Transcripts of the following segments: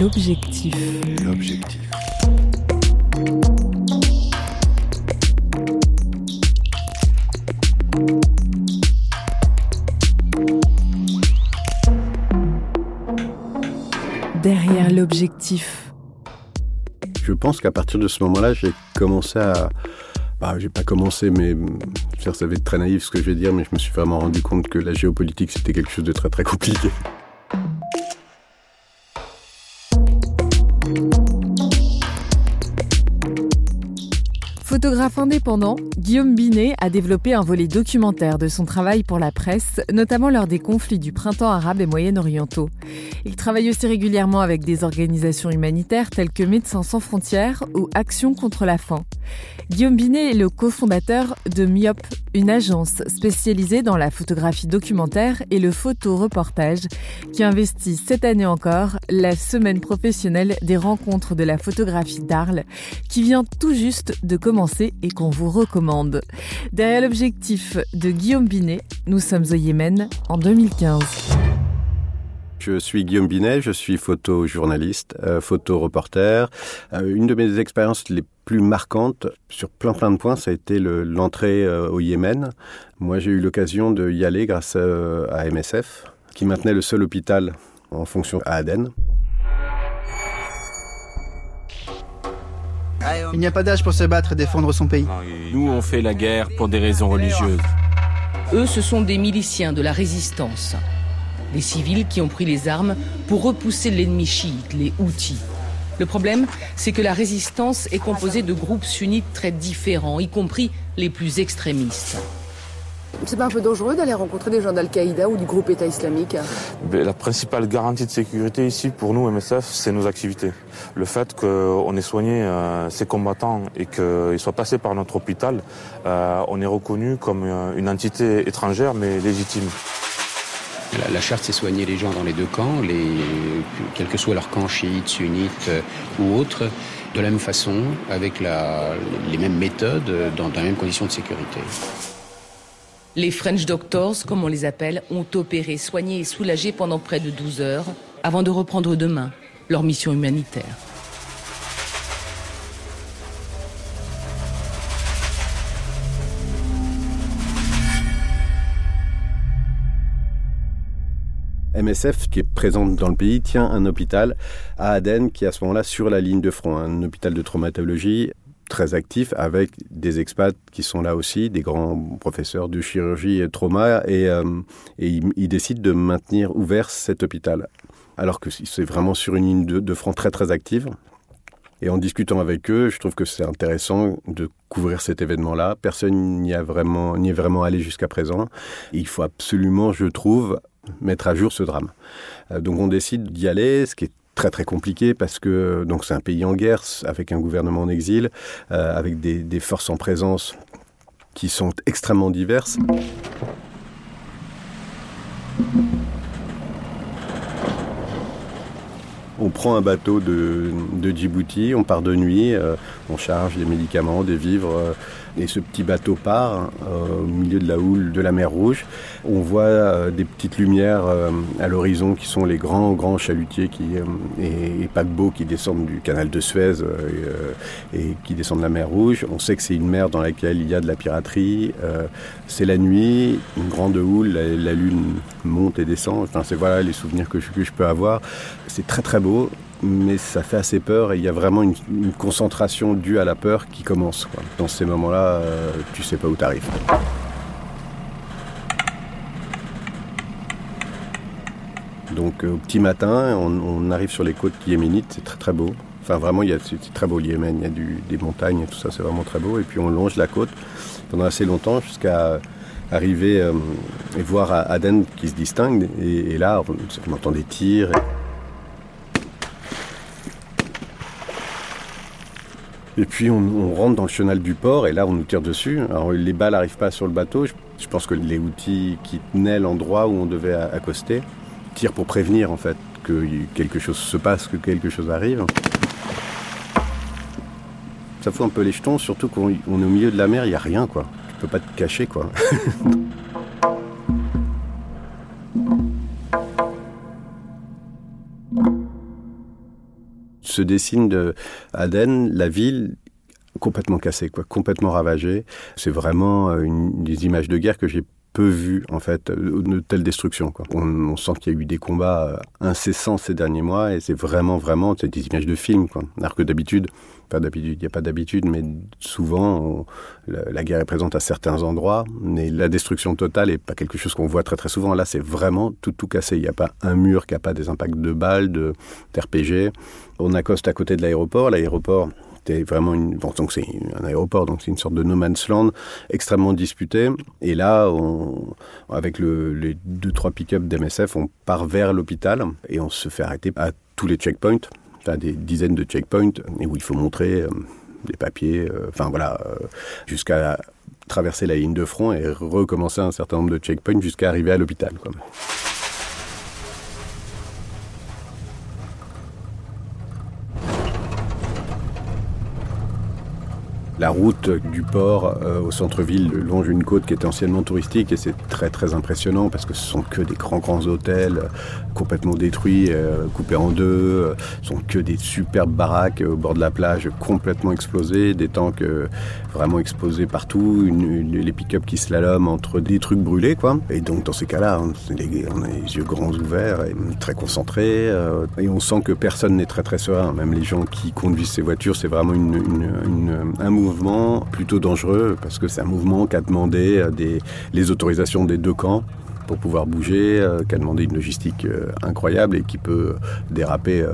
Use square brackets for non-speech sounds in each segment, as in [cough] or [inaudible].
l'objectif. l'objectif. Derrière l'objectif. Je pense qu'à partir de ce moment-là, j'ai commencé à. Bah, j'ai pas commencé, mais ça va être très naïf ce que je vais dire, mais je me suis vraiment rendu compte que la géopolitique c'était quelque chose de très très compliqué. Photographe indépendant, Guillaume Binet a développé un volet documentaire de son travail pour la presse, notamment lors des conflits du printemps arabe et moyen-orientaux. Il travaille aussi régulièrement avec des organisations humanitaires telles que Médecins sans frontières ou Action contre la faim. Guillaume Binet est le cofondateur de MIOP, une agence spécialisée dans la photographie documentaire et le photoreportage qui investit cette année encore la semaine professionnelle des rencontres de la photographie d'Arles qui vient tout juste de commencer et qu'on vous recommande. Derrière l'objectif de Guillaume Binet, nous sommes au Yémen en 2015. Je suis Guillaume Binet, je suis photojournaliste, euh, photoreporter. Euh, une de mes expériences les plus marquantes sur plein plein de points, ça a été le- l'entrée euh, au Yémen. Moi, j'ai eu l'occasion de y aller grâce euh, à MSF, qui maintenait le seul hôpital en fonction à Aden. Il n'y a pas d'âge pour se battre et défendre son pays. Nous, on fait la guerre pour des raisons religieuses. Eux, ce sont des miliciens de la résistance. Des civils qui ont pris les armes pour repousser l'ennemi chiite, les Houthis. Le problème, c'est que la résistance est composée de groupes sunnites très différents, y compris les plus extrémistes. C'est pas un peu dangereux d'aller rencontrer des gens d'Al-Qaïda ou du groupe État islamique Mais La principale garantie de sécurité ici pour nous, MSF, c'est nos activités. Le fait qu'on ait soigné euh, ces combattants et qu'ils soient passés par notre hôpital, euh, on est reconnu comme euh, une entité étrangère mais légitime. La, la charte, c'est soigner les gens dans les deux camps, les, quel que soit leur camp chiite, sunnite euh, ou autre, de la même façon, avec la, les mêmes méthodes, dans, dans les mêmes conditions de sécurité. Les French Doctors, comme on les appelle, ont opéré, soigné et soulagé pendant près de 12 heures avant de reprendre demain leur mission humanitaire. MSF, qui est présente dans le pays, tient un hôpital à Aden, qui est à ce moment-là sur la ligne de front, un hôpital de traumatologie très actif avec des expats qui sont là aussi, des grands professeurs de chirurgie et trauma, et, euh, ils, décident de maintenir ouvert cet hôpital. Alors que c'est vraiment sur une ligne de, front très très active. Et en discutant avec eux, je trouve que c'est intéressant de couvrir cet événement-là. Personne n'y est vraiment allé jusqu'à présent. Il faut absolument, je trouve, mettre à jour ce drame. Euh, donc on décide d'y aller, ce qui est très très compliqué parce que donc c'est un pays en guerre avec un gouvernement en exil, euh, avec des, forces en présence qui sont extrêmement diverses. On prend un bateau de, de Djibouti, on part de nuit, euh, on charge des médicaments, des vivres, euh, et ce petit bateau part euh, au milieu de la houle de la mer Rouge. On voit euh, des petites lumières euh, à l'horizon qui sont les grands, grands chalutiers qui, euh, et, paquebots qui descendent du canal de Suez et, qui descendent de la mer Rouge. On sait que c'est une mer dans laquelle il y a de la piraterie. C'est la nuit, une grande houle, la, la lune monte et descend. Enfin, c'est voilà les souvenirs que je, que je peux avoir. C'est très très beau mais ça fait assez peur et il y a vraiment une, concentration due à la peur qui commence. Dans ces moments-là, euh, tu sais pas où t'arrives. Donc euh, au petit matin, on, arrive sur les côtes yéménites, c'est très très beau. Enfin vraiment, c'est très beau le Yémen, il y a des montagnes tout ça, c'est vraiment très beau. Et puis on longe la côte pendant assez longtemps jusqu'à arriver euh, et voir Aden qui se distingue. Et, là, on, entend des tirs. Puis on, rentre dans le chenal du port et là on nous tire dessus. Alors les balles n'arrivent pas sur le bateau. Je, pense que les outils qui tenaient l'endroit où on devait accoster tirent pour prévenir en fait que quelque chose se passe, que quelque chose arrive. Ça fout un peu les jetons, surtout qu'on on est au milieu de la mer, il n'y a rien quoi. Tu peux pas te cacher quoi. [laughs] se dessine de Aden, la ville complètement cassée, quoi, complètement ravagée. C'est vraiment euh, une des images de guerre que j'ai peu vues, en fait, euh, de telle destruction. Quoi. On, sent qu'il y a eu des combats euh, incessants ces derniers mois et c'est vraiment, vraiment, c'est des images de films. Quoi. Alors que d'habitude, pas d'habitude, il n'y a pas d'habitude, mais souvent, la, guerre est présente à certains endroits, mais la destruction totale n'est pas quelque chose qu'on voit très très souvent. Là, c'est vraiment tout, tout cassé. Il n'y a pas un mur qui n'a pas des impacts de balles, de d'RPG. On accoste à côté de l'aéroport. L'aéroport, c'était vraiment une. Donc c'est un aéroport, donc c'est une sorte de no man's land extrêmement disputé. Et là, on, avec le, les deux trois pick-up d'MSF, on part vers l'hôpital et on se fait arrêter à tous les checkpoints, enfin des dizaines de checkpoints, et où il faut montrer euh, des papiers, euh, enfin voilà, euh, jusqu'à traverser la ligne de front et recommencer un certain nombre de checkpoints jusqu'à arriver à l'hôpital. La route du port euh, au centre-ville longe une côte qui était anciennement touristique et c'est très très impressionnant parce que ce sont que des grands grands hôtels euh, complètement détruits, euh, coupés en deux, ce sont que des superbes baraques au bord de la plage complètement explosées, des tanks vraiment exposés partout, les pick-up qui slalom entre des trucs brûlés quoi. Et donc dans ces cas-là, on, a les yeux grands ouverts et très concentrés et on sent que personne n'est très très serein, même les gens qui conduisent ces voitures, c'est vraiment un mouvement plutôt dangereux parce que c'est un mouvement qui a demandé euh, les autorisations des deux camps pour pouvoir bouger, euh, qui a demandé une logistique euh, incroyable et qui peut déraper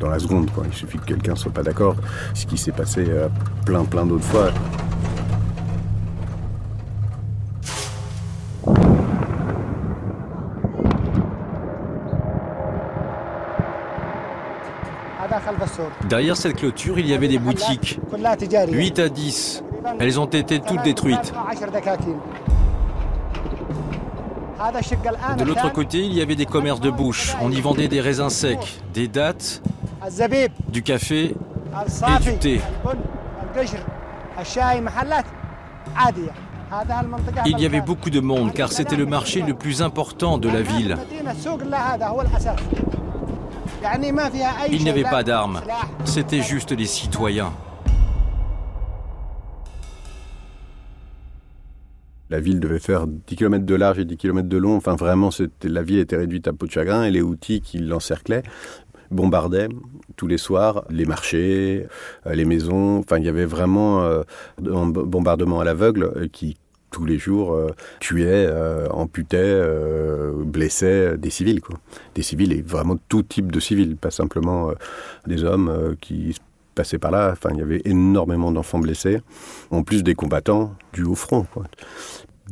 dans la seconde. Il suffit que quelqu'un soit pas d'accord, ce qui s'est passé plein plein d'autres fois. Derrière cette clôture, il y avait des boutiques. 8 à 10. Elles ont été toutes détruites. De l'autre côté, il y avait des commerces de bouche. On y vendait des raisins secs, des dattes, du café et du thé. Il y avait beaucoup de monde car c'était le marché le plus important de la ville. Il n'y avait pas d'armes, c'était juste des citoyens. La ville devait faire 10 km de large et 10 km de long. Enfin, vraiment, c'était- la ville était réduite à peau de chagrin et les outils qui l'encerclaient bombardaient tous les soirs les marchés, euh, les maisons. Enfin, il y avait vraiment euh, un bombardement à l'aveugle euh, qui tous les jours euh, tuait, euh, amputait, euh, blessait des civils. Quoi. Des civils et vraiment tout type de civils, pas simplement euh, des hommes euh, qui passaient par là. Enfin, il y avait énormément d'enfants blessés, en plus des combattants du haut front.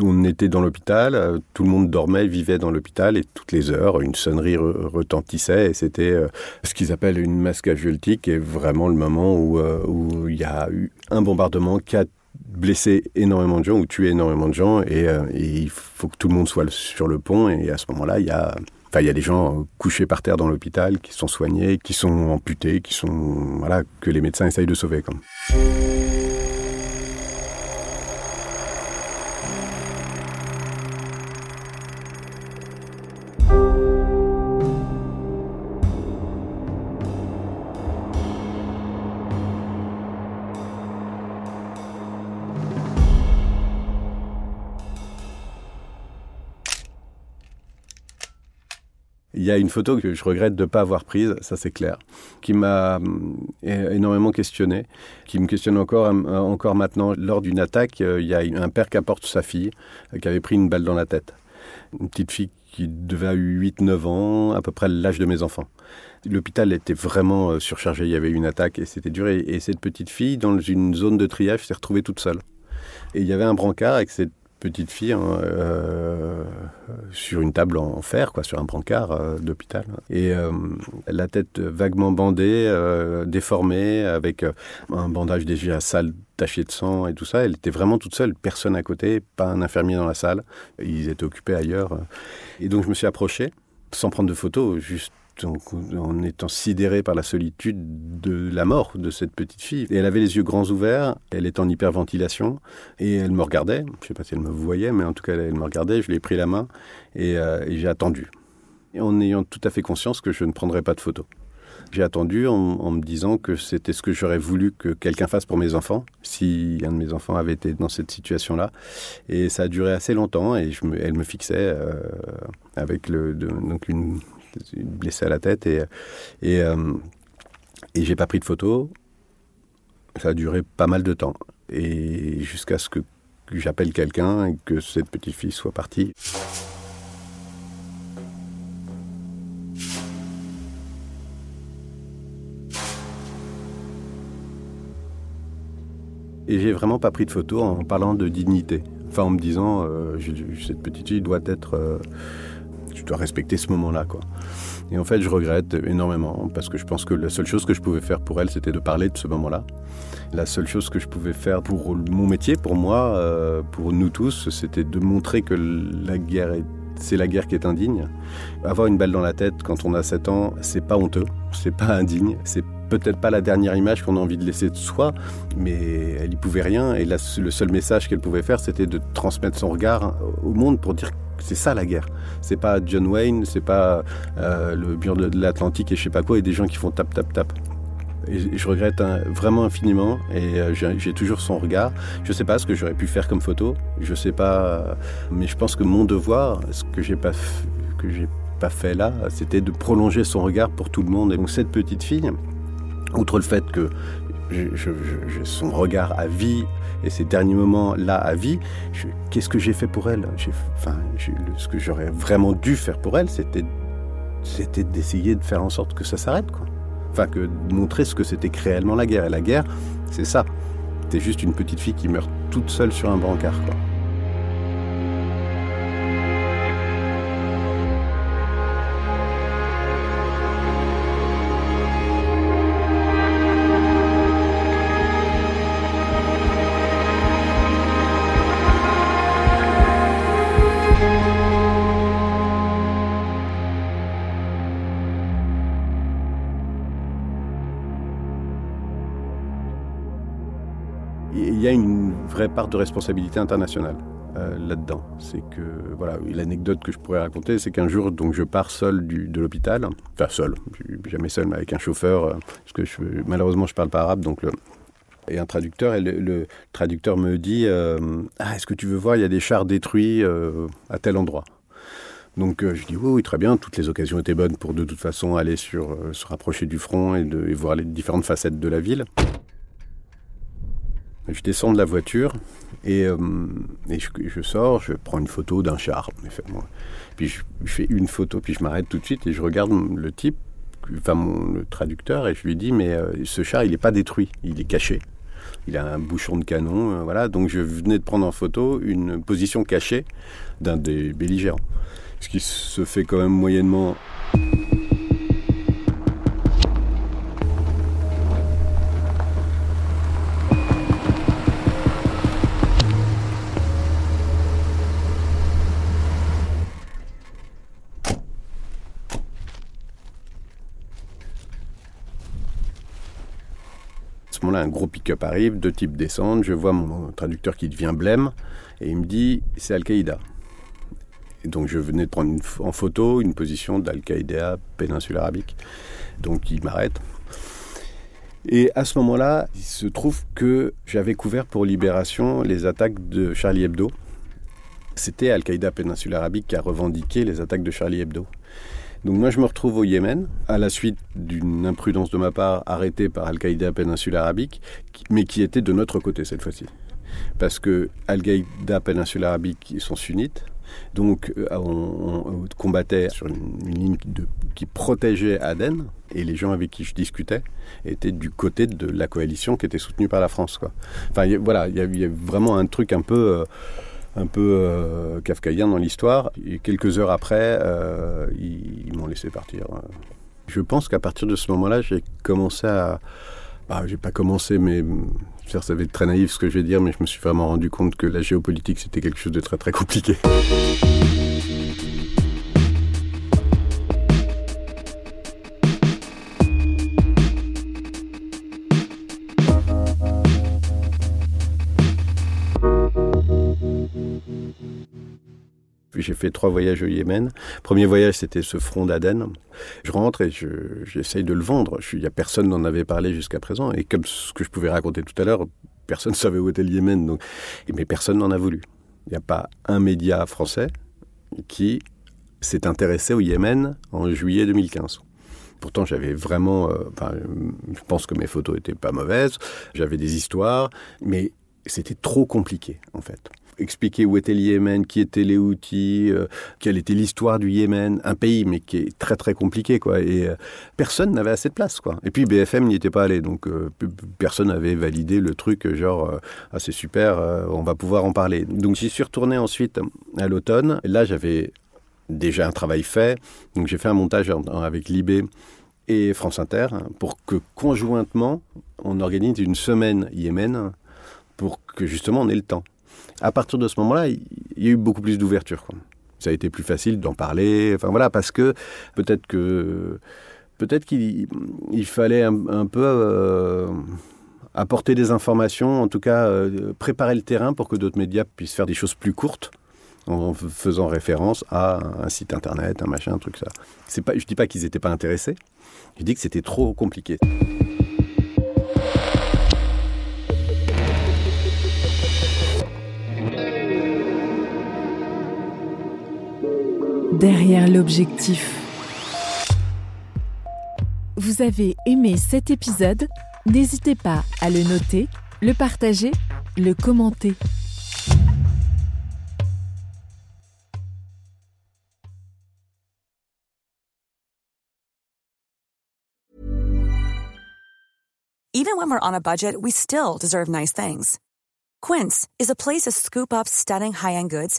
On était dans l'hôpital, euh, tout le monde dormait, vivait dans l'hôpital et toutes les heures, une sonnerie re- retentissait et c'était euh, ce qu'ils appellent une masse casualty qui est vraiment le moment où, euh, il y a eu un bombardement a blessé énormément de gens ou tué énormément de gens et, euh, et il faut que tout le monde soit sur le pont et à ce moment-là, il y a Enfin, il y a des gens couchés par terre dans l'hôpital, qui sont soignés, qui sont amputés, qui sont voilà que les médecins essayent de sauver. Il y a une photo que je regrette de ne pas avoir prise, ça c'est clair, qui m'a euh, énormément questionné, qui me questionne encore, euh, encore maintenant. Lors d'une attaque, euh, il y a un père qui apporte sa fille, qui avait pris une balle dans la tête. Une petite fille qui devait avoir 8-9 ans, à peu près l'âge de mes enfants. L'hôpital était vraiment surchargé, il y avait eu une attaque et c'était dur. Et cette petite fille, dans une zone de triage, s'est retrouvée toute seule. Et il y avait un brancard avec cette petite fille hein, euh, sur une table en fer, quoi, sur un brancard euh, d'hôpital. Et euh, la tête vaguement bandée, déformée, avec un bandage déjà sale, taché de sang et tout ça. Elle était vraiment toute seule, personne à côté, pas un infirmier dans la salle. Ils étaient occupés ailleurs. Et donc je me suis approché, sans prendre de photos, juste en étant sidéré par la solitude de la mort de cette petite fille. Et elle avait les yeux grands ouverts, elle était en hyperventilation, et elle me regardait, je ne sais pas si elle me voyait, mais en tout cas elle me regardait, je lui ai pris la main, et, euh, j'ai attendu. en ayant tout à fait conscience que je ne prendrais pas de photos. J'ai attendu en, me disant que c'était ce que j'aurais voulu que quelqu'un fasse pour mes enfants, si un de mes enfants avait été dans cette situation-là. Et ça a duré assez longtemps et elle me fixait euh, avec le, donc une, blessé à la tête et, et, euh, et j'ai pas pris de photos. Ça a duré pas mal de temps. Et jusqu'à ce que j'appelle quelqu'un et que cette petite fille soit partie. Et j'ai vraiment pas pris de photos en parlant de dignité. Enfin, en me disant, euh, cette petite fille doit être. Euh, tu dois respecter ce moment-là, quoi. Et en fait, je regrette énormément parce que je pense que la seule chose que je pouvais faire pour elle, c'était de parler de ce moment-là. La seule chose que je pouvais faire pour mon métier, pour moi, euh, pour nous tous, c'était de montrer que la guerre c'est la guerre qui est indigne. Avoir une balle dans la tête quand on a 7 ans, c'est pas honteux, c'est pas indigne, c'est peut-être pas la dernière image qu'on a envie de laisser de soi, mais elle y pouvait rien et le seul message qu'elle pouvait faire, c'était de transmettre son regard au monde pour dire c'est ça la guerre. C'est pas John Wayne, c'est pas euh, le mur de l'Atlantique et je sais pas quoi, et des gens qui font tap tap tap. Et je regrette hein, vraiment infiniment et euh, j'ai toujours son regard. Je sais pas ce que j'aurais pu faire comme photo, je sais pas, mais je pense que mon devoir, ce que j'ai pas que j'ai pas fait là, c'était de prolonger son regard pour tout le monde. Et donc cette petite fille, outre le fait que son regard à vie et ces derniers moments là à vie, qu'est-ce que j'ai fait pour elle? Enfin, ce que j'aurais vraiment dû faire pour elle, c'était d'essayer de faire en sorte que ça s'arrête. Enfin, que de montrer ce que c'était réellement la guerre. Et la guerre, c'est ça. C'est juste une petite fille qui meurt toute seule sur un brancard. Vraie part de responsabilité internationale. Euh, là-dedans. C'est que, voilà, l'anecdote que je pourrais raconter, c'est qu'un jour, donc, je pars seul du, de l'hôpital, enfin seul, jamais seul, mais avec un chauffeur, euh, parce que malheureusement je parle pas arabe, donc le, et un traducteur, et le, traducteur me dit euh, Ah, est-ce que tu veux voir, il y a des chars détruits à tel endroit? Donc je dis oui, oui, très bien, toutes les occasions étaient bonnes pour de toute façon aller sur, se rapprocher du front et, de, et voir les différentes facettes de la ville. Je descends de la voiture et, euh, je, sors, je prends une photo d'un char. Puis je, fais une photo, puis je m'arrête tout de suite et je regarde le type, enfin mon, le traducteur, et je lui dis mais euh, ce char il n'est pas détruit, il est caché. Il a un bouchon de canon, euh, voilà. Donc je venais de prendre en photo une position cachée d'un des belligérants. Ce qui se fait quand même moyennement un gros pick-up arrive, deux types descendent, je vois mon traducteur qui devient blême, et il me dit c'est Al-Qaïda. Donc je venais de prendre en photo une position d'Al-Qaïda, péninsule arabique. Donc il m'arrête. Et à ce moment-là, il se trouve que j'avais couvert pour Libération les attaques de Charlie Hebdo. C'était Al-Qaïda péninsule arabique qui a revendiqué les attaques de Charlie Hebdo. Donc moi je me retrouve au Yémen à la suite d'une imprudence de ma part arrêtée par Al-Qaïda péninsule arabique, mais qui était de notre côté cette fois-ci. Parce que Al-Qaïda péninsule arabique sont sunnites, donc euh, on, combattait sur une, ligne qui protégeait Aden, et les gens avec qui je discutais étaient du côté de la coalition qui était soutenue par la France. Quoi. Enfin voilà, il y, a vraiment un truc un peu... Euh, un peu euh, kafkaïen dans l'histoire. Et quelques heures après, euh, ils, m'ont laissé partir. Je pense qu'à partir de ce moment-là, j'ai commencé à... Bah, j'ai pas commencé, mais ça va être très naïf ce que je vais dire, mais je me suis vraiment rendu compte que la géopolitique, c'était quelque chose de très très compliqué. J'ai fait trois voyages au Yémen. Premier voyage, c'était ce front d'Aden. Je rentre et j'essaye de le vendre. Il n'y a personne n'en avait parlé jusqu'à présent. Et comme ce que je pouvais raconter tout à l'heure, personne ne [laughs] savait où était le Yémen. Donc, mais personne n'en a voulu. Il n'y a pas un média français qui s'est intéressé au Yémen en juillet 2015. Pourtant, j'avais vraiment. Euh, je pense que mes photos étaient pas mauvaises. J'avais des histoires, mais c'était trop compliqué, en fait expliquer où était le Yémen, qui étaient les outils, euh, quelle était l'histoire du Yémen, un pays mais qui est très très compliqué quoi. Et euh, personne n'avait assez de place quoi. Et puis BFM n'y était pas allé, donc euh, personne n'avait validé le truc genre ah c'est super, on va pouvoir en parler. Donc j'y suis retourné ensuite à l'automne. Là j'avais déjà un travail fait, donc j'ai fait un montage avec Libé et France Inter pour que conjointement on organise une semaine Yémen pour que justement on ait le temps à partir de ce moment-là, il y a eu beaucoup plus d'ouverture. Ça a été plus facile d'en parler. Enfin voilà, parce que peut-être que peut-être qu'il fallait un, peu euh, apporter des informations, en tout cas euh, préparer le terrain pour que d'autres médias puissent faire des choses plus courtes en faisant référence à un site internet, un machin, un truc ça. C'est pas, je dis pas qu'ils n'étaient pas intéressés. Je dis que c'était trop compliqué. Derrière l'objectif. Vous avez aimé cet épisode? N'hésitez pas à le noter, le partager, le commenter. Even when we're on a budget, we still deserve nice things. Quince is a place to scoop up stunning high-end goods